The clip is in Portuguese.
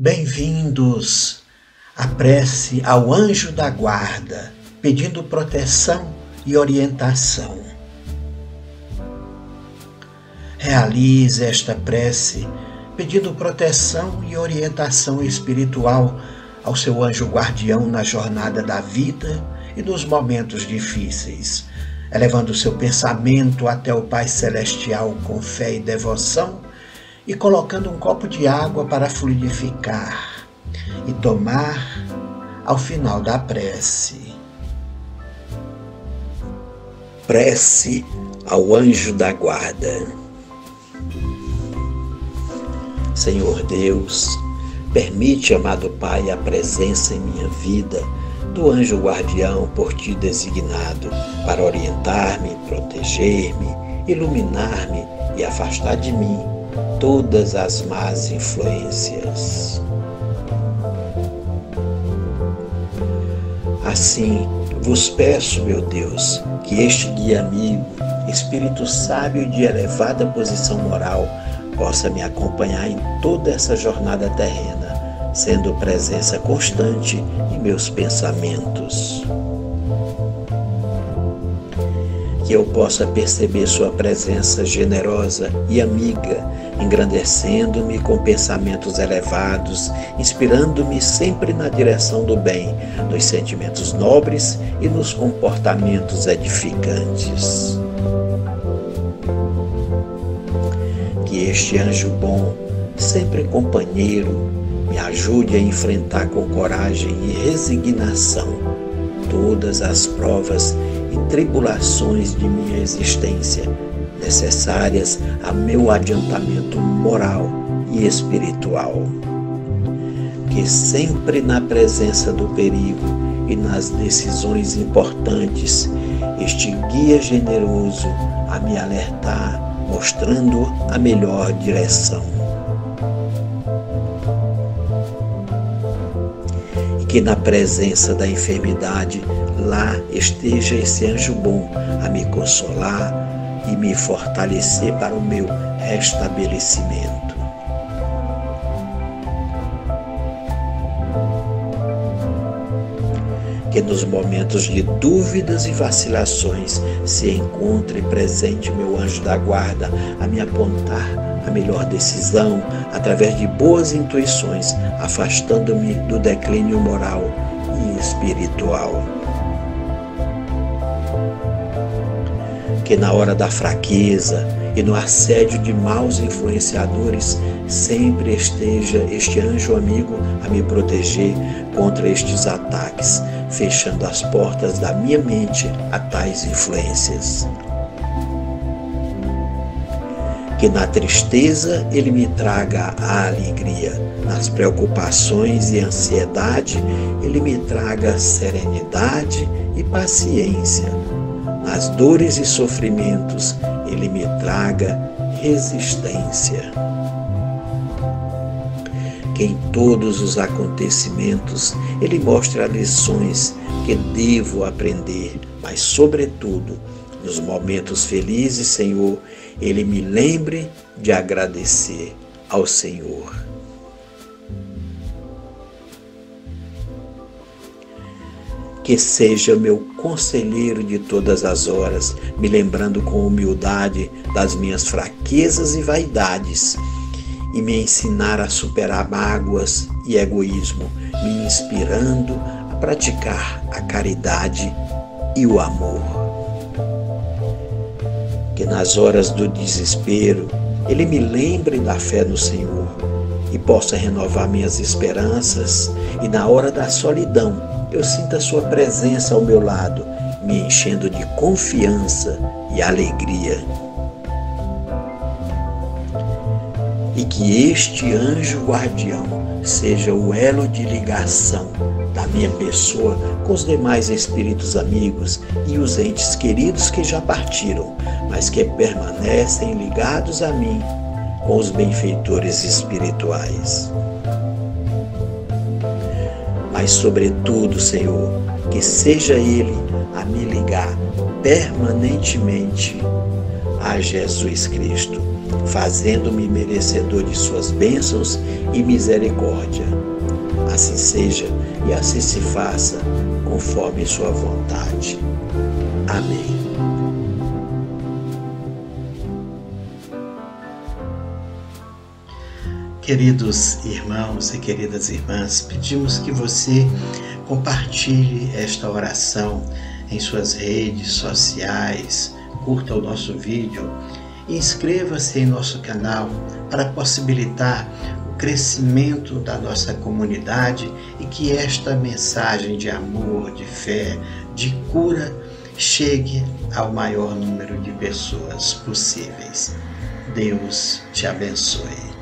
Bem-vindos à prece ao anjo da guarda, pedindo proteção e orientação. Realize esta prece pedindo proteção e orientação espiritual ao seu anjo guardião na jornada da vida e nos momentos difíceis, elevando seu pensamento até o Pai Celestial com fé e devoção e colocando um copo de água para fluidificar e tomar ao final da prece. Prece ao anjo da guarda. Senhor Deus, permite, amado Pai, a presença em minha vida do anjo guardião por ti designado para orientar-me, proteger-me, iluminar-me e afastar de mim todas as más influências. Assim, vos peço, meu Deus, que este guia amigo, espírito sábio de elevada posição moral, possa me acompanhar em toda essa jornada terrena, sendo presença constante em meus pensamentos. Que eu possa perceber Sua presença generosa e amiga, engrandecendo-me com pensamentos elevados, inspirando-me sempre na direção do bem, nos sentimentos nobres e nos comportamentos edificantes. Que este anjo bom, sempre companheiro, me ajude a enfrentar com coragem e resignação todas as provas e tribulações de minha existência, necessárias a meu adiantamento moral e espiritual. Que sempre na presença do perigo e nas decisões importantes, este guia generoso a me alertar, mostrando a melhor direção. Que na presença da enfermidade lá esteja esse anjo bom a me consolar e me fortalecer para o meu restabelecimento. Que nos momentos de dúvidas e vacilações se encontre presente meu anjo da guarda a me apontar a melhor decisão através de boas intuições, afastando-me do declínio moral e espiritual. que na hora da fraqueza e no assédio de maus influenciadores sempre esteja este anjo amigo a me proteger contra estes ataques, fechando as portas da minha mente a tais influências. Que na tristeza ele me traga a alegria, nas preocupações e ansiedade ele me traga serenidade e paciência nas dores e sofrimentos, Ele me traga resistência. Que em todos os acontecimentos Ele mostre lições que devo aprender, mas, sobretudo, nos momentos felizes, Senhor, Ele me lembre de agradecer ao Senhor. que seja meu conselheiro de todas as horas, me lembrando com humildade das minhas fraquezas e vaidades, e me ensinar a superar mágoas e egoísmo, me inspirando a praticar a caridade e o amor. Que nas horas do desespero ele me lembre da fé no Senhor e possa renovar minhas esperanças, e na hora da solidão eu sinto a Sua presença ao meu lado, me enchendo de confiança e alegria. E que este anjo guardião seja o elo de ligação minha pessoa com os demais espíritos amigos e os entes queridos que já partiram, mas que permanecem ligados a mim com os benfeitores espirituais mas, sobretudo, Senhor, que seja Ele a me ligar permanentemente a Jesus Cristo fazendo-me merecedor de suas bênçãos e misericórdia. Assim seja e assim se faça, conforme sua vontade. Amém. Queridos irmãos e queridas irmãs, pedimos que você compartilhe esta oração em suas redes sociais, curta o nosso vídeo e inscreva-se em nosso canal para possibilitar crescimento da nossa comunidade e que esta mensagem de amor, de fé, de cura chegue ao maior número de pessoas possíveis. Deus te abençoe.